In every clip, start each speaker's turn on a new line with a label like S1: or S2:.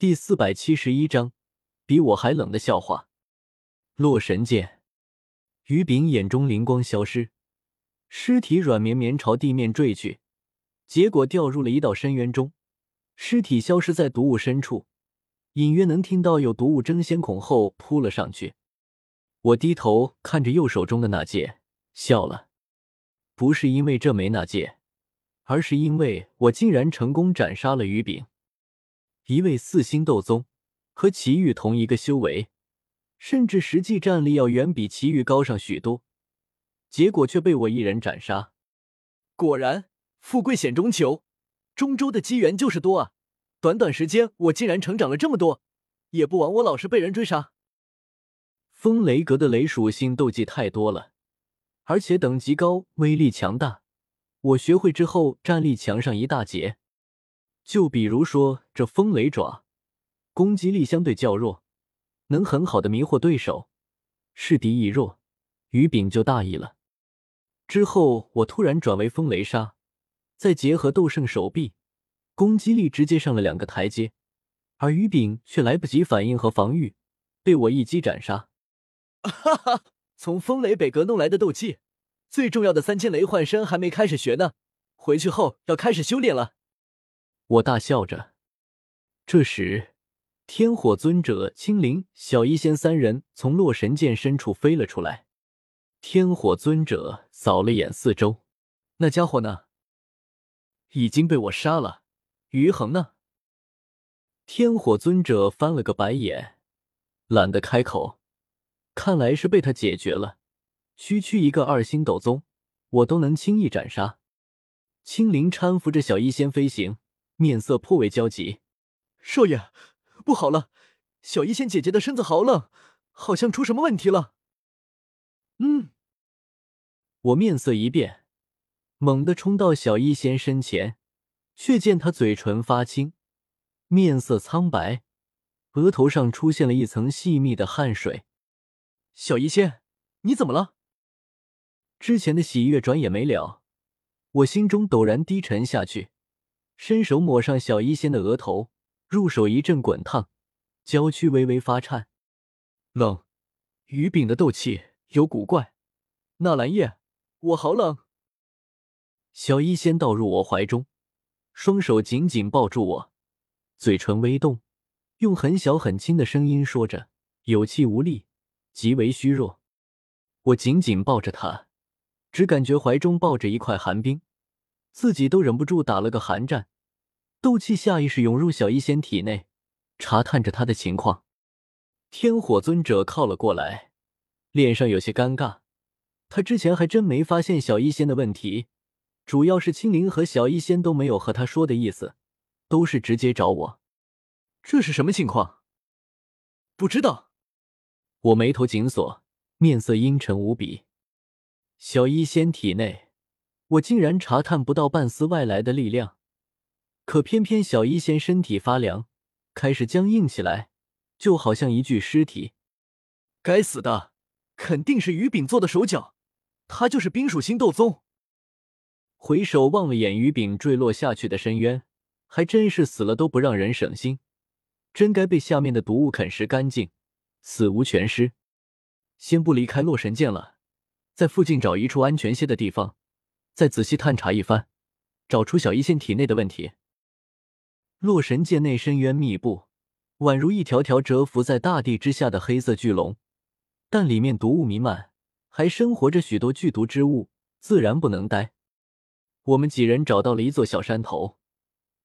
S1: 第四百七十一章，比我还冷的笑话。洛神剑，于炳眼中灵光消失，尸体软绵绵朝地面坠去，结果掉入了一道深渊中，尸体消失在毒雾深处，隐约能听到有毒雾争先恐后扑了上去。我低头看着右手中的那戒，笑了，不是因为这枚那戒，而是因为我竟然成功斩杀了于炳。一位四星斗宗，和祁煜同一个修为，甚至实际战力要远比祁煜高上许多，结果却被我一人斩杀。
S2: 果然，富贵险中求，中州的机缘就是多啊！短短时间，我竟然成长了这么多，也不枉我老是被人追杀。
S1: 风雷阁的雷属性斗技太多了，而且等级高，威力强大，我学会之后战力强上一大截。就比如说这风雷爪，攻击力相对较弱，能很好的迷惑对手，示敌易弱，于丙就大意了。之后我突然转为风雷杀，再结合斗圣手臂，攻击力直接上了两个台阶，而于丙却来不及反应和防御，被我一击斩杀。
S2: 哈哈，从风雷北阁弄来的斗气，最重要的三千雷幻身还没开始学呢，回去后要开始修炼了。
S1: 我大笑着。这时，天火尊者、青灵、小医仙三人从洛神剑深处飞了出来。天火尊者扫了眼四周，
S2: 那家伙呢？已经被我杀了。于恒呢？
S1: 天火尊者翻了个白眼，懒得开口。看来是被他解决了。区区一个二星斗宗，我都能轻易斩杀。青灵搀扶着小医仙飞行。面色颇为焦急，
S2: 少爷，不好了！小医仙姐姐的身子好冷，好像出什么问题了。
S1: 嗯，我面色一变，猛地冲到小医仙身前，却见她嘴唇发青，面色苍白，额头上出现了一层细密的汗水。
S2: 小医仙，你怎么了？
S1: 之前的喜悦转眼没了，我心中陡然低沉下去。伸手抹上小医仙的额头，入手一阵滚烫，娇躯微微发颤。
S2: 冷，于炳的斗气有古怪。纳兰叶，我好冷。
S1: 小医仙倒入我怀中，双手紧紧抱住我，嘴唇微动，用很小很轻的声音说着，有气无力，极为虚弱。我紧紧抱着他，只感觉怀中抱着一块寒冰。自己都忍不住打了个寒战，斗气下意识涌入小医仙体内，查探着他的情况。天火尊者靠了过来，脸上有些尴尬。他之前还真没发现小医仙的问题，主要是青灵和小医仙都没有和他说的意思，都是直接找我。
S2: 这是什么情况？不知道。
S1: 我眉头紧锁，面色阴沉无比。小医仙体内。我竟然查探不到半丝外来的力量，可偏偏小医仙身体发凉，开始僵硬起来，就好像一具尸体。
S2: 该死的，肯定是于炳做的手脚，他就是冰属性斗宗。
S1: 回首望了眼于炳坠落下去的深渊，还真是死了都不让人省心，真该被下面的毒物啃食干净，死无全尸。先不离开洛神剑了，在附近找一处安全些的地方。再仔细探查一番，找出小医仙体内的问题。洛神界内深渊密布，宛如一条条蛰伏在大地之下的黑色巨龙，但里面毒雾弥漫，还生活着许多剧毒之物，自然不能待。我们几人找到了一座小山头，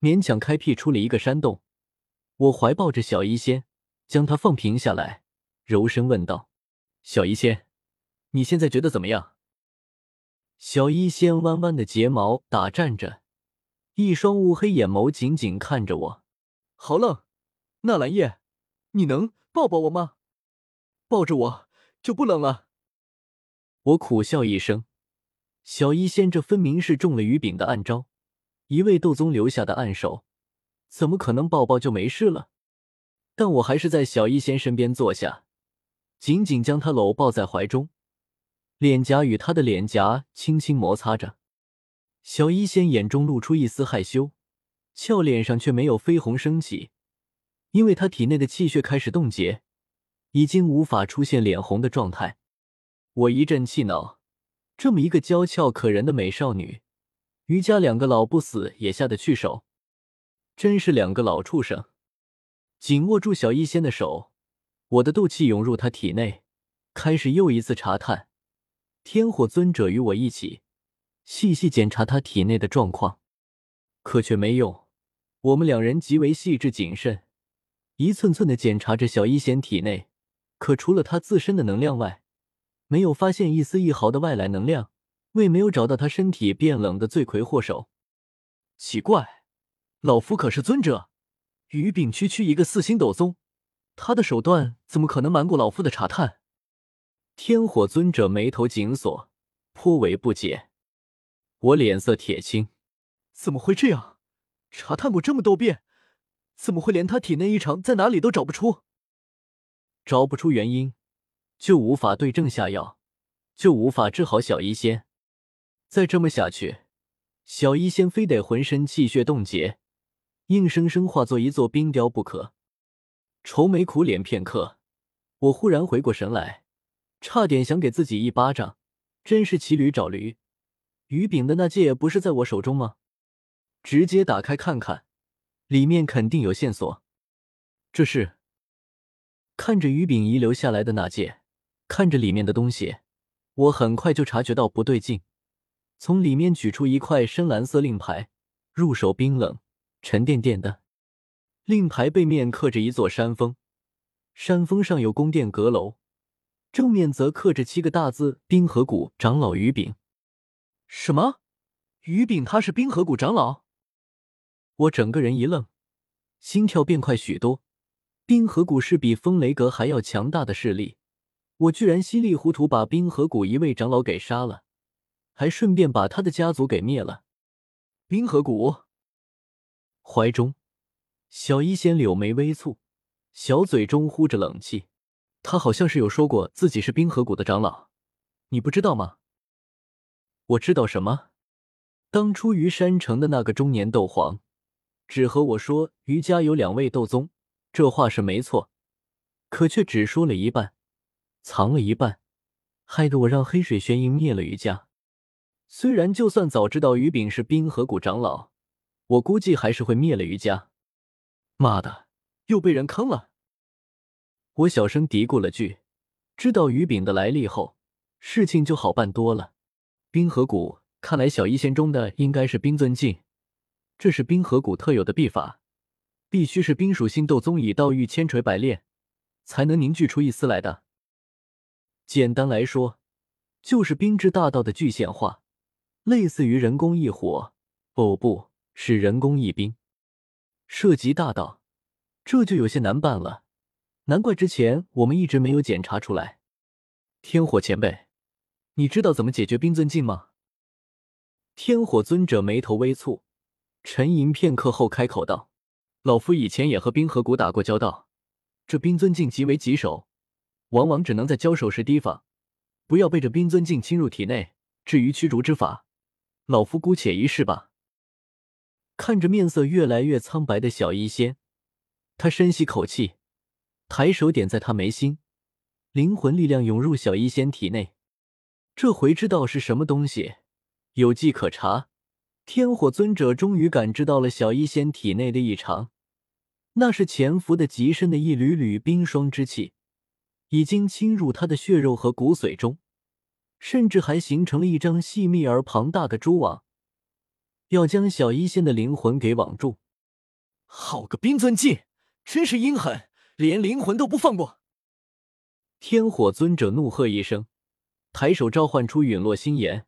S1: 勉强开辟出了一个山洞。我怀抱着小医仙，将它放平下来，柔声问道：“小医仙，你现在觉得怎么样？”小医仙弯弯的睫毛打颤着，一双乌黑眼眸紧紧看着我。
S2: 好冷，纳兰叶，你能抱抱我吗？抱着我就不冷了。
S1: 我苦笑一声，小医仙这分明是中了于炳的暗招，一位斗宗留下的暗手，怎么可能抱抱就没事了？但我还是在小医仙身边坐下，紧紧将她搂抱在怀中。脸颊与他的脸颊轻轻摩擦着，小医仙眼中露出一丝害羞，俏脸上却没有绯红升起，因为他体内的气血开始冻结，已经无法出现脸红的状态。我一阵气恼，这么一个娇俏可人的美少女，余家两个老不死也下得去手，真是两个老畜生。紧握住小医仙的手，我的斗气涌入她体内，开始又一次查探。天火尊者与我一起细细检查他体内的状况，可却没用。我们两人极为细致谨慎，一寸寸的检查着小一仙体内，可除了他自身的能量外，没有发现一丝一毫的外来能量，为没有找到他身体变冷的罪魁祸首。
S2: 奇怪，老夫可是尊者，于丙区区一个四星斗宗，他的手段怎么可能瞒过老夫的查探？
S1: 天火尊者眉头紧锁，颇为不解。我脸色铁青，
S2: 怎么会这样？查探过这么多遍，怎么会连他体内异常在哪里都找不出？
S1: 找不出原因，就无法对症下药，就无法治好小医仙。再这么下去，小医仙非得浑身气血冻结，硬生生化作一座冰雕不可。愁眉苦脸片刻，我忽然回过神来。差点想给自己一巴掌，真是骑驴找驴。鱼饼的那戒不是在我手中吗？直接打开看看，里面肯定有线索。这是看着鱼饼遗留下来的那戒，看着里面的东西，我很快就察觉到不对劲，从里面取出一块深蓝色令牌，入手冰冷沉甸甸的。令牌背面刻着一座山峰，山峰上有宫殿阁楼。正面则刻着七个大字：“冰河谷长老于炳。”
S2: 什么？于炳他是冰河谷长老？
S1: 我整个人一愣，心跳变快许多。冰河谷是比风雷阁还要强大的势力，我居然稀里糊涂把冰河谷一位长老给杀了，还顺便把他的家族给灭了。
S2: 冰河谷
S1: 怀中，小医仙柳眉微蹙，小嘴中呼着冷气。他好像是有说过自己是冰河谷的长老，你不知道吗？我知道什么？当初于山城的那个中年斗皇，只和我说于家有两位斗宗，这话是没错，可却只说了一半，藏了一半，害得我让黑水玄鹰灭了于家。虽然就算早知道于炳是冰河谷长老，我估计还是会灭了于家。妈的，又被人坑了！我小声嘀咕了句：“知道鱼饼的来历后，事情就好办多了。”冰河谷，看来小医仙中的应该是冰尊境，这是冰河谷特有的秘法，必须是冰属性斗宗以道域千锤百炼，才能凝聚出一丝来的。简单来说，就是冰之大道的具现化，类似于人工一火，哦，不是人工一冰。涉及大道，这就有些难办了。难怪之前我们一直没有检查出来。天火前辈，你知道怎么解决冰尊境吗？天火尊者眉头微蹙，沉吟片刻后开口道：“老夫以前也和冰河谷打过交道，这冰尊境极为棘手，往往只能在交手时提防，不要被这冰尊境侵入体内。至于驱逐之法，老夫姑且一试吧。”看着面色越来越苍白的小医仙，他深吸口气。抬手点在他眉心，灵魂力量涌入小医仙体内。这回知道是什么东西，有迹可查。天火尊者终于感知到了小医仙体内的异常，那是潜伏的极深的一缕缕冰霜之气，已经侵入他的血肉和骨髓中，甚至还形成了一张细密而庞大的蛛网，要将小医仙的灵魂给网住。
S2: 好个冰尊境，真是阴狠！连灵魂都不放过！
S1: 天火尊者怒喝一声，抬手召唤出陨落心炎，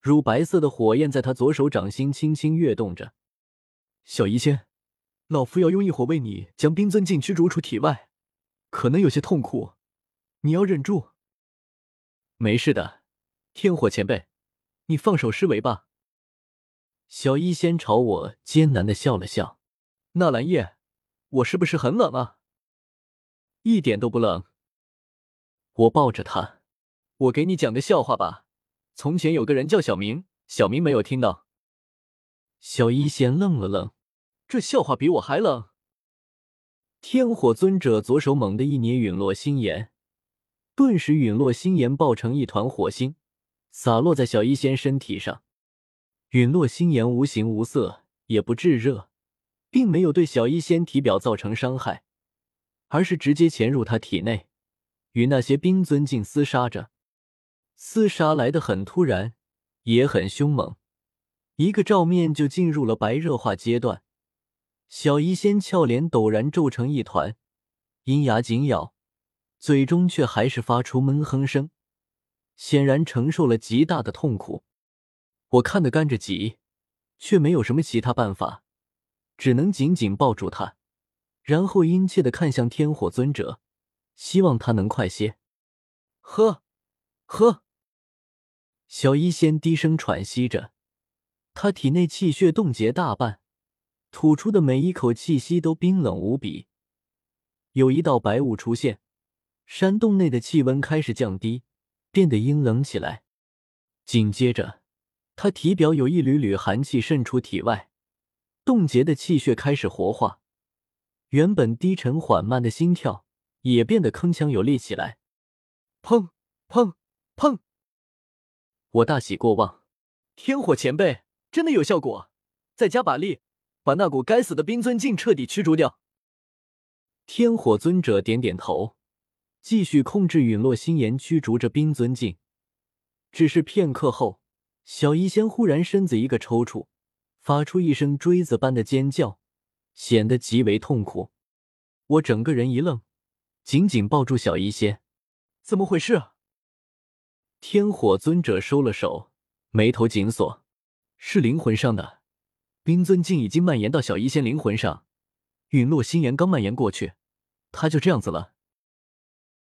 S1: 乳白色的火焰在他左手掌心轻轻跃动着。
S2: 小医仙，老夫要用一火为你将冰尊境驱逐出体外，可能有些痛苦，你要忍住。
S1: 没事的，天火前辈，你放手施为吧。小医仙朝我艰难的笑了笑。
S2: 纳兰叶，我是不是很冷啊？
S1: 一点都不冷。我抱着他，
S2: 我给你讲个笑话吧。从前有个人叫小明，小明没有听到。
S1: 小一仙愣了愣，
S2: 这笑话比我还冷。
S1: 天火尊者左手猛地一捏陨落心岩，顿时陨落心岩爆成一团火星，洒落在小医仙身体上。陨落心岩无形无色，也不炙热，并没有对小医仙体表造成伤害，而是直接潜入他体内，与那些冰尊境厮杀着。厮杀来得很突然，也很凶猛，一个照面就进入了白热化阶段。小医仙俏脸陡然皱成一团，阴牙紧咬，嘴中却还是发出闷哼声，显然承受了极大的痛苦。我看得干着急，却没有什么其他办法，只能紧紧抱住他，然后殷切的看向天火尊者，希望他能快些。
S2: 呵，呵！
S1: 小医仙低声喘息着，他体内气血冻结大半。吐出的每一口气息都冰冷无比，有一道白雾出现，山洞内的气温开始降低，变得阴冷起来。紧接着，他体表有一缕缕寒气渗出体外，冻结的气血开始活化，原本低沉缓慢的心跳也变得铿锵有力起来。
S2: 砰砰砰！
S1: 我大喜过望，
S2: 天火前辈真的有效果，再加把力！把那股该死的冰尊境彻底驱逐掉。
S1: 天火尊者点点头，继续控制陨落星岩驱逐着冰尊境。只是片刻后，小医仙忽然身子一个抽搐，发出一声锥子般的尖叫，显得极为痛苦。我整个人一愣，紧紧抱住小医仙。
S2: 怎么回事？
S1: 天火尊者收了手，眉头紧锁，是灵魂上的。冰尊境已经蔓延到小医仙灵魂上，陨落心炎刚蔓延过去，他就这样子了。